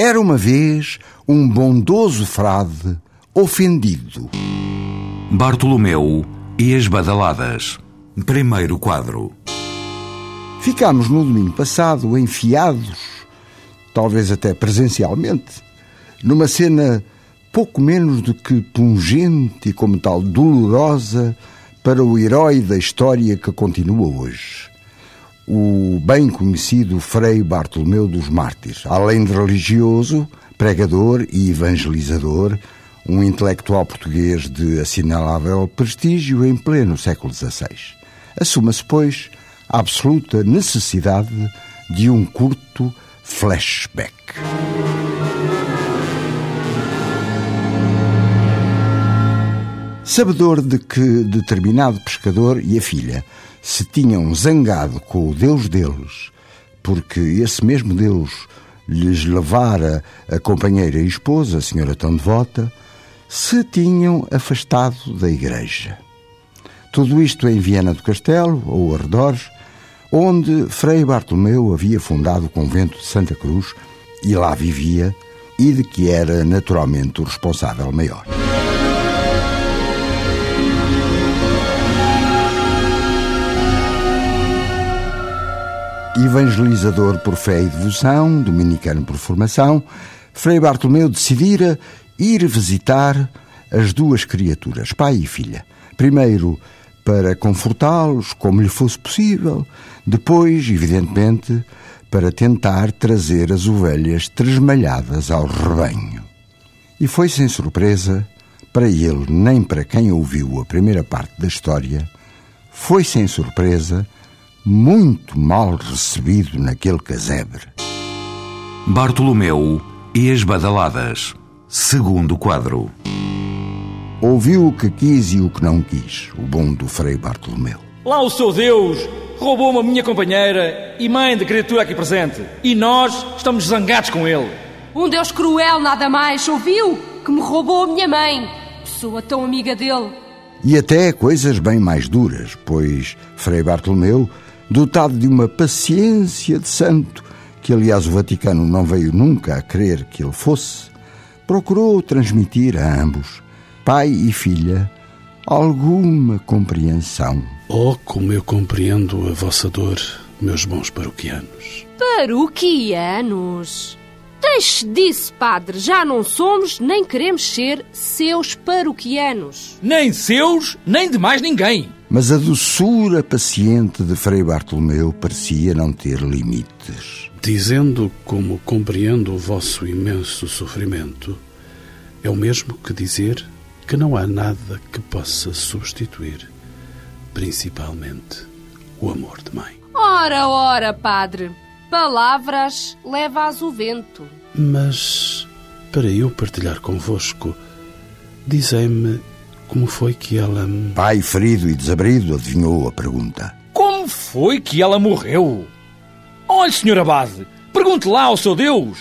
Era uma vez um bondoso frade ofendido. Bartolomeu e as badaladas. Primeiro quadro. Ficámos no domingo passado enfiados, talvez até presencialmente, numa cena pouco menos do que pungente e como tal dolorosa para o herói da história que continua hoje o bem conhecido Frei Bartolomeu dos Mártires. Além de religioso, pregador e evangelizador, um intelectual português de assinalável prestígio em pleno século XVI. Assuma-se, pois, a absoluta necessidade de um curto flashback. Sabedor de que determinado pescador e a filha se tinham zangado com o Deus deles, porque esse mesmo Deus lhes levara a companheira e esposa, a senhora tão devota, se tinham afastado da igreja. Tudo isto em Viena do Castelo, ou arredores, onde Frei Bartolomeu havia fundado o convento de Santa Cruz e lá vivia, e de que era naturalmente o responsável maior. Evangelizador por fé e devoção, dominicano por formação, Frei Bartolomeu decidira ir visitar as duas criaturas, pai e filha. Primeiro, para confortá-los como lhe fosse possível, depois, evidentemente, para tentar trazer as ovelhas tresmalhadas ao rebanho. E foi sem surpresa, para ele nem para quem ouviu a primeira parte da história, foi sem surpresa muito mal recebido naquele casebre. Bartolomeu e as badaladas. Segundo quadro. Ouviu o que quis e o que não quis, o bom do Frei Bartolomeu. Lá o seu Deus roubou-me a minha companheira e mãe da criatura aqui presente. E nós estamos zangados com ele. Um Deus cruel, nada mais, ouviu? Que me roubou a minha mãe. Pessoa tão amiga dele. E até coisas bem mais duras, pois Frei Bartolomeu dotado de uma paciência de santo, que aliás o Vaticano não veio nunca a crer que ele fosse, procurou transmitir a ambos, pai e filha, alguma compreensão. Oh, como eu compreendo a vossa dor, meus bons paroquianos. Paroquianos? Deixe disso, padre. Já não somos nem queremos ser seus paroquianos. Nem seus, nem de mais ninguém. Mas a doçura paciente de Frei Bartolomeu parecia não ter limites. Dizendo como compreendo o vosso imenso sofrimento, é o mesmo que dizer que não há nada que possa substituir, principalmente o amor de mãe. Ora, ora, padre, palavras leva-as o vento. Mas, para eu partilhar convosco, dizei-me como foi que ela. Pai ferido e desabrido adivinhou a pergunta. Como foi que ela morreu? Olhe, Sr. Abade, pergunte lá ao seu Deus.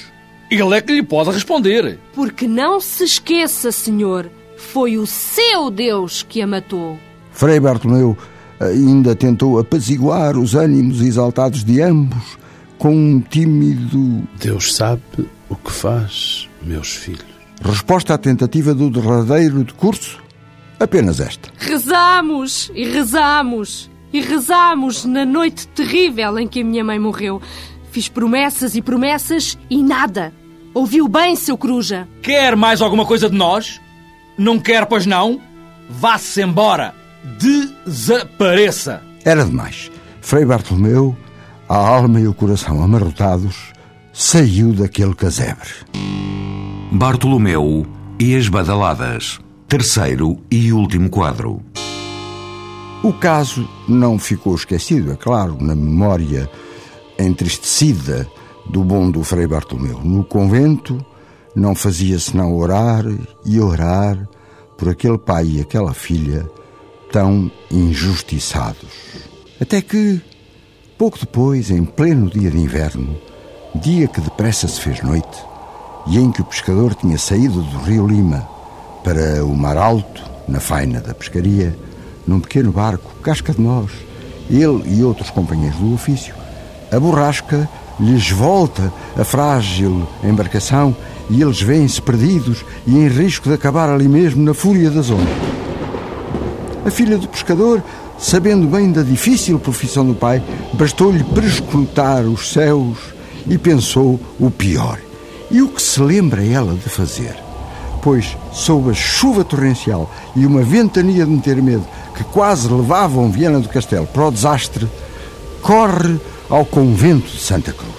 Ele é que lhe pode responder. Porque não se esqueça, senhor, foi o seu Deus que a matou. Frei Bartolomeu ainda tentou apaziguar os ânimos exaltados de ambos com um tímido. Deus sabe o que faz, meus filhos. Resposta à tentativa do derradeiro decurso? Apenas esta. Rezamos e rezamos e rezamos na noite terrível em que a minha mãe morreu. Fiz promessas e promessas e nada. Ouviu bem, seu Coruja? Quer mais alguma coisa de nós? Não quer, pois não? Vá-se embora. Desapareça. Era demais. Frei Bartolomeu, a alma e o coração amarrotados, saiu daquele casebre. Bartolomeu e as badaladas. Terceiro e último quadro. O caso não ficou esquecido, é claro, na memória entristecida do bom do Frei Bartolomeu. No convento, não fazia senão orar e orar por aquele pai e aquela filha tão injustiçados. Até que, pouco depois, em pleno dia de inverno, dia que depressa se fez noite, e em que o pescador tinha saído do rio Lima para o mar alto, na faina da pescaria, num pequeno barco, casca de nós, ele e outros companheiros do ofício, a borrasca lhes volta a frágil embarcação e eles vêem-se perdidos e em risco de acabar ali mesmo na fúria das ondas. A filha do pescador, sabendo bem da difícil profissão do pai, bastou-lhe prescrutar os céus e pensou o pior. E o que se lembra ela de fazer? Pois, sob a chuva torrencial e uma ventania de meter medo que quase levavam Viana do Castelo para o desastre, corre ao convento de Santa Cruz.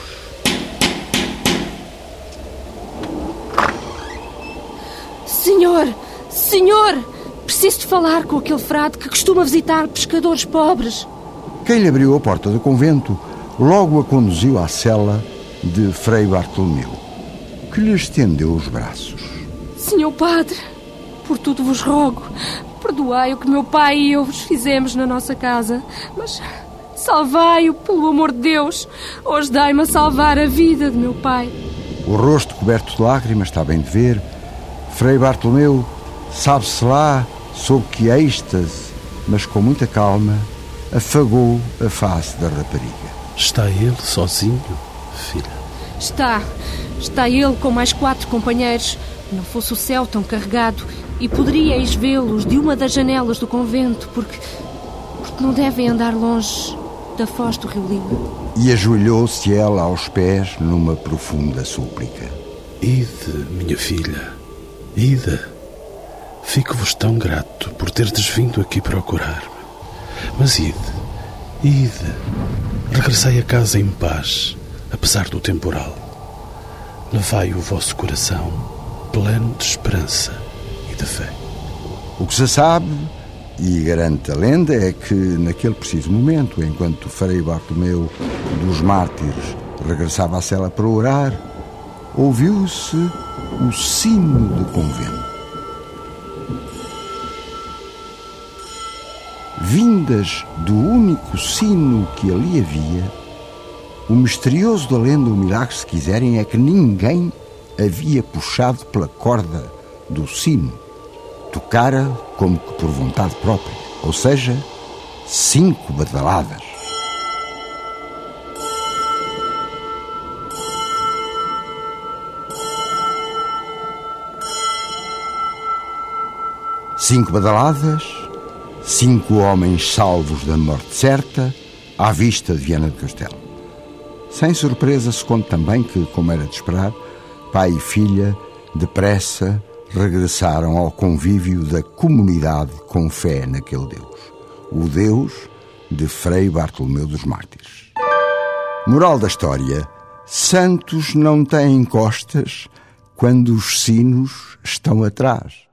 Senhor, senhor, preciso de falar com aquele frade que costuma visitar pescadores pobres. Quem lhe abriu a porta do convento logo a conduziu à cela de Frei Bartolomeu, que lhe estendeu os braços. Senhor Padre, por tudo vos rogo, perdoai o que meu pai e eu vos fizemos na nossa casa, mas salvai-o pelo amor de Deus, ou ajudai-me a salvar a vida de meu pai. O rosto coberto de lágrimas está bem de ver. Frei Bartolomeu sabe-se lá sob que êxtase, mas com muita calma, afagou a face da rapariga. Está ele sozinho, filha? Está. Está ele com mais quatro companheiros. Não fosse o céu tão carregado e poderíeis vê-los de uma das janelas do convento, porque. porque não devem andar longe da foz do Rio Lima. E ajoelhou-se ela aos pés numa profunda súplica. Ide, minha filha, ide. Fico-vos tão grato por terdes vindo aqui procurar-me. Mas ide, ide. Regressai a casa em paz, apesar do temporal. Levai o vosso coração pleno de esperança e de fé. O que se sabe, e garante a lenda, é que naquele preciso momento, enquanto Frei Bartolomeu dos Mártires regressava à cela para orar, ouviu-se o sino do convento. Vindas do único sino que ali havia, o misterioso da lenda, o milagre, se quiserem, é que ninguém havia puxado pela corda do sino. Tocara como que por vontade própria, ou seja, cinco badaladas. Cinco badaladas, cinco homens salvos da morte certa, à vista de Viana do Castelo. Sem surpresa, se conta também que, como era de esperar, pai e filha, depressa, regressaram ao convívio da comunidade com fé naquele Deus, o Deus de Frei Bartolomeu dos Mártires. Moral da história: santos não têm costas quando os sinos estão atrás.